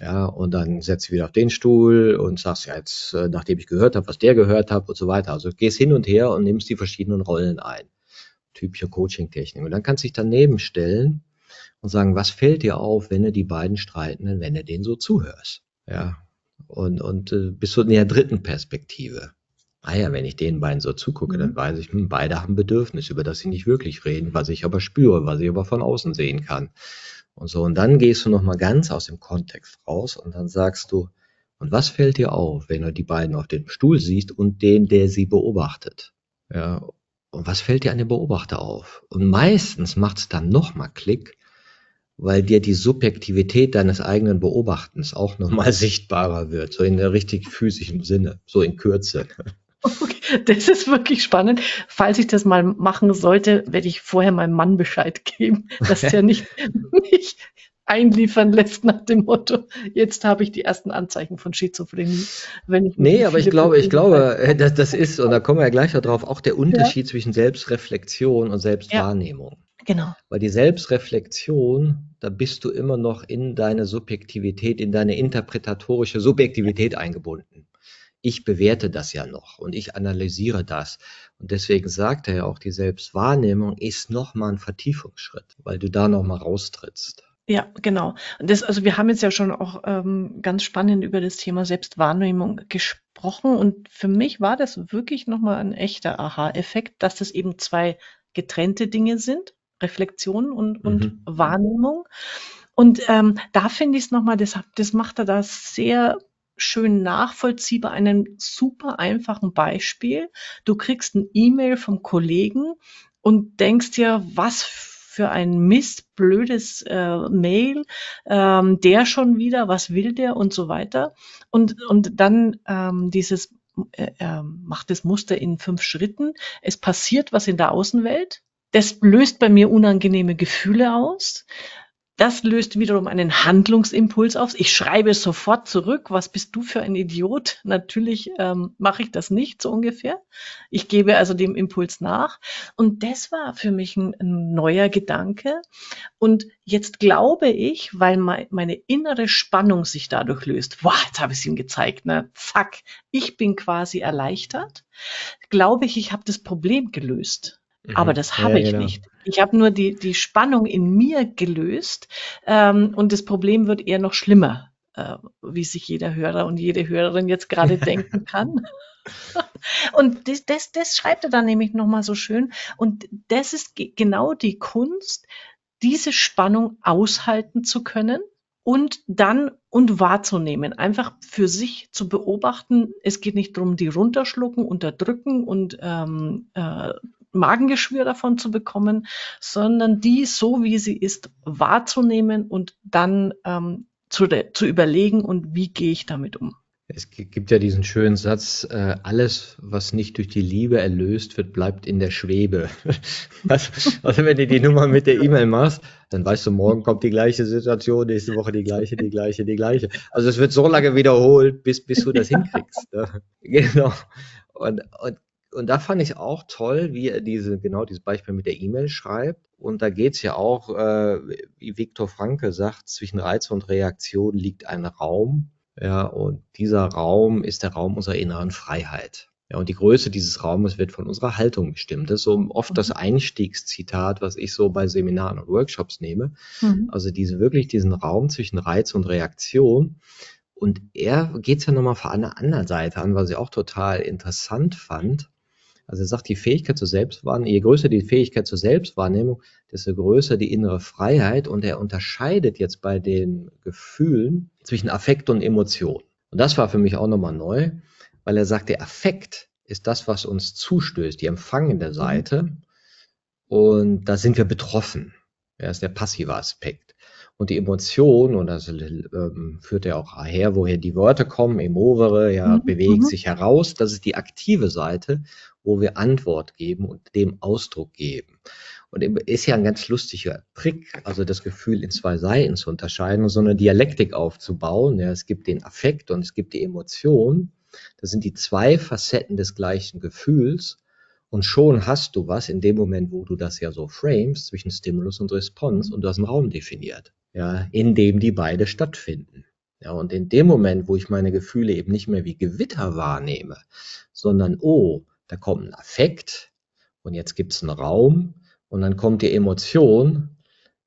Ja, und dann setzt du wieder auf den Stuhl und sagst ja jetzt, äh, nachdem ich gehört habe, was der gehört hat und so weiter. Also gehst hin und her und nimmst die verschiedenen Rollen ein. Typische Coaching-Technik. Und dann kannst du dich daneben stellen und sagen, was fällt dir auf, wenn du die beiden streiten, wenn du denen so zuhörst? Ja. Und, und äh, bist du in der dritten Perspektive. Ah ja, wenn ich den beiden so zugucke, dann mhm. weiß ich, hm, beide haben Bedürfnis, über das sie nicht wirklich reden, was ich aber spüre, was ich aber von außen sehen kann. Und so, und dann gehst du nochmal ganz aus dem Kontext raus und dann sagst du, und was fällt dir auf, wenn du die beiden auf dem Stuhl siehst und den, der sie beobachtet? Ja, und was fällt dir an dem Beobachter auf? Und meistens macht es dann nochmal Klick, weil dir die Subjektivität deines eigenen Beobachtens auch nochmal [laughs] sichtbarer wird, so in der richtig physischen Sinne, so in Kürze. Okay, [laughs] das ist wirklich spannend. Falls ich das mal machen sollte, werde ich vorher meinem Mann Bescheid [laughs] geben, dass der nicht, [laughs] nicht einliefern lässt nach dem Motto, jetzt habe ich die ersten Anzeichen von Schizophrenie. Wenn ich nee, aber ich glaube, ich glaube, äh, das, das ist, und da kommen wir ja gleich darauf, auch der Unterschied ja. zwischen Selbstreflexion und Selbstwahrnehmung. Ja. Genau. Weil die Selbstreflexion, da bist du immer noch in deine Subjektivität, in deine interpretatorische Subjektivität eingebunden ich bewerte das ja noch und ich analysiere das. Und deswegen sagt er ja auch, die Selbstwahrnehmung ist nochmal ein Vertiefungsschritt, weil du da nochmal raustrittst. Ja, genau. Das, also wir haben jetzt ja schon auch ähm, ganz spannend über das Thema Selbstwahrnehmung gesprochen und für mich war das wirklich nochmal ein echter Aha-Effekt, dass das eben zwei getrennte Dinge sind, Reflexion und, und mhm. Wahrnehmung. Und ähm, da finde ich es nochmal, das, das macht er da sehr schön nachvollziehbar, einem super einfachen Beispiel. Du kriegst ein E-Mail vom Kollegen und denkst dir, was für ein Mist, blödes äh, Mail, ähm, der schon wieder, was will der und so weiter. Und, und dann ähm, dieses äh, macht das Muster in fünf Schritten. Es passiert was in der Außenwelt. Das löst bei mir unangenehme Gefühle aus. Das löst wiederum einen Handlungsimpuls aus. Ich schreibe sofort zurück, was bist du für ein Idiot? Natürlich ähm, mache ich das nicht so ungefähr. Ich gebe also dem Impuls nach. Und das war für mich ein, ein neuer Gedanke. Und jetzt glaube ich, weil mein, meine innere Spannung sich dadurch löst, wow, jetzt habe ich es ihm gezeigt, ne? zack, ich bin quasi erleichtert, glaube ich, ich habe das Problem gelöst. Aber mhm. das habe ja, ich genau. nicht. Ich habe nur die, die Spannung in mir gelöst ähm, und das Problem wird eher noch schlimmer, äh, wie sich jeder Hörer und jede Hörerin jetzt gerade [laughs] denken kann. und das, das, das schreibt er dann nämlich nochmal so schön. Und das ist genau die Kunst, diese Spannung aushalten zu können und dann und wahrzunehmen, einfach für sich zu beobachten. Es geht nicht darum, die runterschlucken, unterdrücken und ähm, äh, Magengeschwür davon zu bekommen, sondern die so wie sie ist wahrzunehmen und dann ähm, zu, zu überlegen und wie gehe ich damit um. Es gibt ja diesen schönen Satz, äh, alles, was nicht durch die Liebe erlöst wird, bleibt in der Schwebe. [laughs] also, also wenn du die Nummer mit der E-Mail machst, dann weißt du, morgen kommt die gleiche Situation, nächste Woche die gleiche, die gleiche, die gleiche. Also es wird so lange wiederholt, bis, bis du das hinkriegst. Ne? [laughs] Genau. Und, und und da fand ich auch toll, wie er diese, genau dieses Beispiel mit der E-Mail schreibt. Und da geht's ja auch, äh, wie Viktor Franke sagt, zwischen Reiz und Reaktion liegt ein Raum. Ja, und dieser Raum ist der Raum unserer inneren Freiheit. Ja, und die Größe dieses Raumes wird von unserer Haltung bestimmt. Das ist so oft das mhm. Einstiegszitat, was ich so bei Seminaren und Workshops nehme. Mhm. Also diese wirklich diesen Raum zwischen Reiz und Reaktion. Und er geht's ja nochmal von einer anderen Seite an, was ich auch total interessant fand. Also er sagt, die Fähigkeit zur Selbstwahrnehmung, je größer die Fähigkeit zur Selbstwahrnehmung, desto größer die innere Freiheit. Und er unterscheidet jetzt bei den Gefühlen zwischen Affekt und Emotion. Und das war für mich auch nochmal neu, weil er sagt, der Affekt ist das, was uns zustößt, die empfangende Seite. Und da sind wir betroffen. Er ist der passive Aspekt. Und die Emotion, und das ähm, führt ja auch her, woher die Wörter kommen, emovere, ja, mhm. bewegt mhm. sich heraus. Das ist die aktive Seite, wo wir Antwort geben und dem Ausdruck geben. Und ist ja ein ganz lustiger Trick, also das Gefühl in zwei Seiten zu unterscheiden, so eine Dialektik aufzubauen. Ja, es gibt den Affekt und es gibt die Emotion. Das sind die zwei Facetten des gleichen Gefühls. Und schon hast du was in dem Moment, wo du das ja so framest zwischen Stimulus und Response und du hast einen Raum definiert ja, in dem die beide stattfinden. Ja, und in dem Moment, wo ich meine Gefühle eben nicht mehr wie Gewitter wahrnehme, sondern, oh, da kommt ein Affekt und jetzt gibt's einen Raum und dann kommt die Emotion,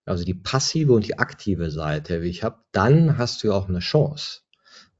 also die passive und die aktive Seite, wie ich habe, dann hast du ja auch eine Chance.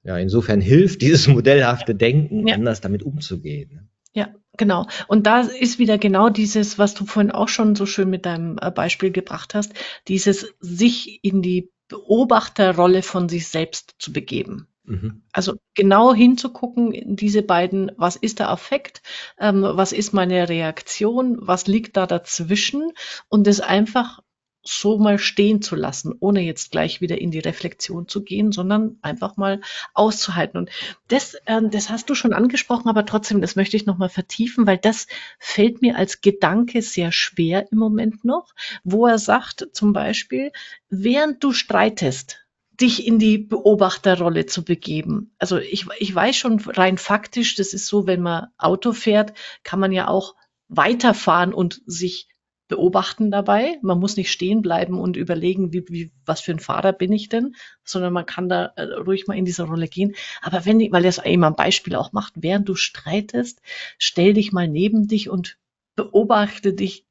Ja, insofern hilft dieses modellhafte Denken, ja. anders damit umzugehen. Ja, genau. Und da ist wieder genau dieses, was du vorhin auch schon so schön mit deinem äh, Beispiel gebracht hast, dieses sich in die Beobachterrolle von sich selbst zu begeben. Mhm. Also genau hinzugucken in diese beiden, was ist der Affekt, ähm, was ist meine Reaktion, was liegt da dazwischen und es einfach so mal stehen zu lassen, ohne jetzt gleich wieder in die Reflexion zu gehen, sondern einfach mal auszuhalten. Und das, äh, das hast du schon angesprochen, aber trotzdem, das möchte ich nochmal vertiefen, weil das fällt mir als Gedanke sehr schwer im Moment noch, wo er sagt, zum Beispiel, während du streitest, dich in die Beobachterrolle zu begeben. Also ich, ich weiß schon rein faktisch, das ist so, wenn man Auto fährt, kann man ja auch weiterfahren und sich beobachten dabei. Man muss nicht stehen bleiben und überlegen, wie, wie, was für ein Fahrer bin ich denn, sondern man kann da äh, ruhig mal in diese Rolle gehen. Aber wenn, weil er es eben am Beispiel auch macht, während du streitest, stell dich mal neben dich und beobachte dich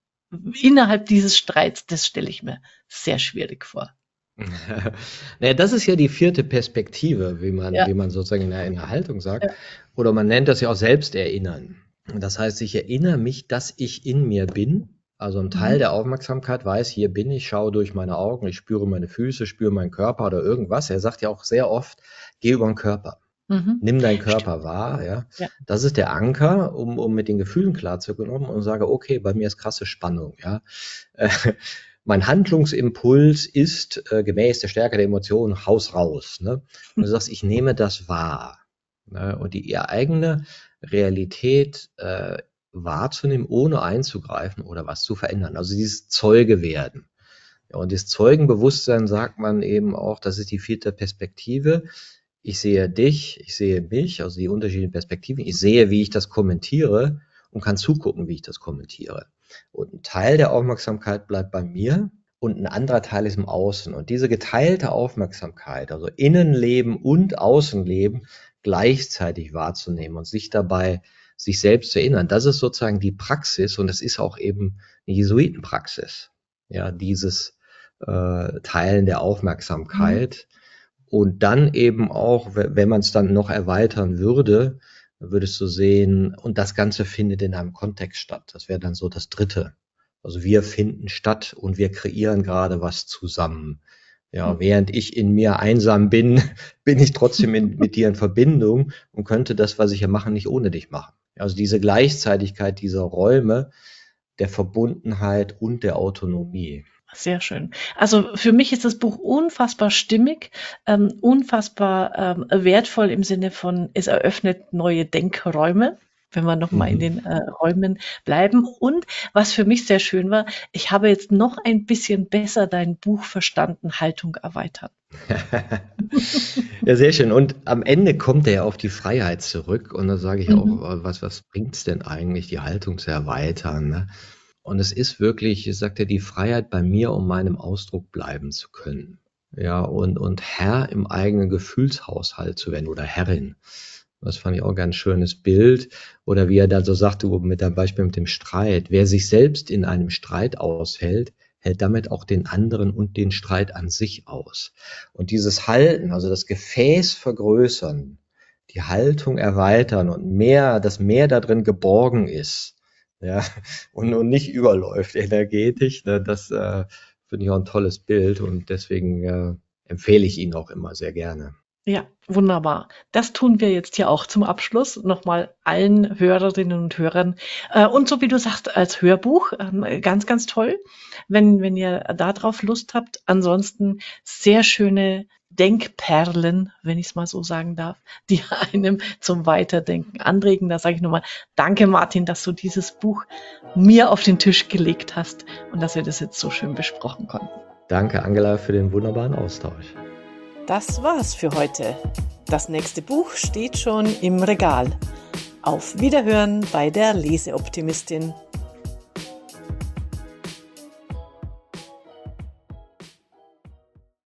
innerhalb dieses Streits. Das stelle ich mir sehr schwierig vor. [laughs] naja, das ist ja die vierte Perspektive, wie man, ja. wie man sozusagen in der, in der Haltung sagt. Ja. Oder man nennt das ja auch Selbsterinnern. Das heißt, ich erinnere mich, dass ich in mir bin also ein Teil mhm. der Aufmerksamkeit weiß, hier bin ich, schaue durch meine Augen, ich spüre meine Füße, spüre meinen Körper oder irgendwas. Er sagt ja auch sehr oft, geh über den Körper. Mhm. Nimm deinen Körper wahr, ja? ja. Das ist der Anker, um, um mit den Gefühlen klarzukommen und sage, okay, bei mir ist krasse Spannung, ja. Äh, [laughs] mein Handlungsimpuls ist äh, gemäß der Stärke der Emotionen Haus raus. Ne? Und du sagst, ich nehme das wahr. Ne? Und die ihr eigene Realität äh, wahrzunehmen, ohne einzugreifen oder was zu verändern. Also dieses Zeuge werden. Ja, und das Zeugenbewusstsein sagt man eben auch, das ist die vierte Perspektive. Ich sehe dich, ich sehe mich, also die unterschiedlichen Perspektiven. Ich sehe, wie ich das kommentiere und kann zugucken, wie ich das kommentiere. Und ein Teil der Aufmerksamkeit bleibt bei mir und ein anderer Teil ist im Außen. Und diese geteilte Aufmerksamkeit, also Innenleben und Außenleben gleichzeitig wahrzunehmen und sich dabei sich selbst zu erinnern. Das ist sozusagen die Praxis und es ist auch eben eine Jesuitenpraxis. Ja, dieses äh, Teilen der Aufmerksamkeit. Mhm. Und dann eben auch, wenn man es dann noch erweitern würde, würdest du sehen, und das Ganze findet in einem Kontext statt. Das wäre dann so das Dritte. Also wir finden statt und wir kreieren gerade was zusammen. Ja, mhm. während ich in mir einsam bin, [laughs] bin ich trotzdem in, mit dir in Verbindung und könnte das, was ich hier mache, nicht ohne dich machen. Also diese Gleichzeitigkeit dieser Räume, der Verbundenheit und der Autonomie. Sehr schön. Also für mich ist das Buch unfassbar stimmig, ähm, unfassbar ähm, wertvoll im Sinne von, es eröffnet neue Denkräume wenn wir nochmal mhm. in den äh, Räumen bleiben. Und was für mich sehr schön war, ich habe jetzt noch ein bisschen besser dein Buch verstanden, Haltung erweitern. [laughs] ja, sehr schön. Und am Ende kommt er ja auf die Freiheit zurück. Und da sage ich mhm. auch, äh, was, was bringt es denn eigentlich, die Haltung zu erweitern? Ne? Und es ist wirklich, sagt er, die Freiheit bei mir, um meinem Ausdruck bleiben zu können. Ja, und, und Herr im eigenen Gefühlshaushalt zu werden oder Herrin. Das fand ich auch ein ganz schönes Bild. Oder wie er dann so sagte, mit dem Beispiel mit dem Streit. Wer sich selbst in einem Streit aushält, hält damit auch den anderen und den Streit an sich aus. Und dieses Halten, also das Gefäß vergrößern, die Haltung erweitern und mehr, dass mehr da drin geborgen ist, ja, [laughs] und, und nicht überläuft energetisch, ne, das äh, finde ich auch ein tolles Bild und deswegen äh, empfehle ich ihn auch immer sehr gerne. Ja, wunderbar. Das tun wir jetzt hier auch zum Abschluss. Nochmal allen Hörerinnen und Hörern. Äh, und so wie du sagst, als Hörbuch, ähm, ganz, ganz toll, wenn, wenn ihr darauf Lust habt. Ansonsten sehr schöne Denkperlen, wenn ich es mal so sagen darf, [laughs] die einem zum Weiterdenken anregen. Da sage ich nochmal, danke Martin, dass du dieses Buch mir auf den Tisch gelegt hast und dass wir das jetzt so schön besprochen konnten. Danke Angela für den wunderbaren Austausch. Das war's für heute. Das nächste Buch steht schon im Regal. Auf Wiederhören bei der Leseoptimistin.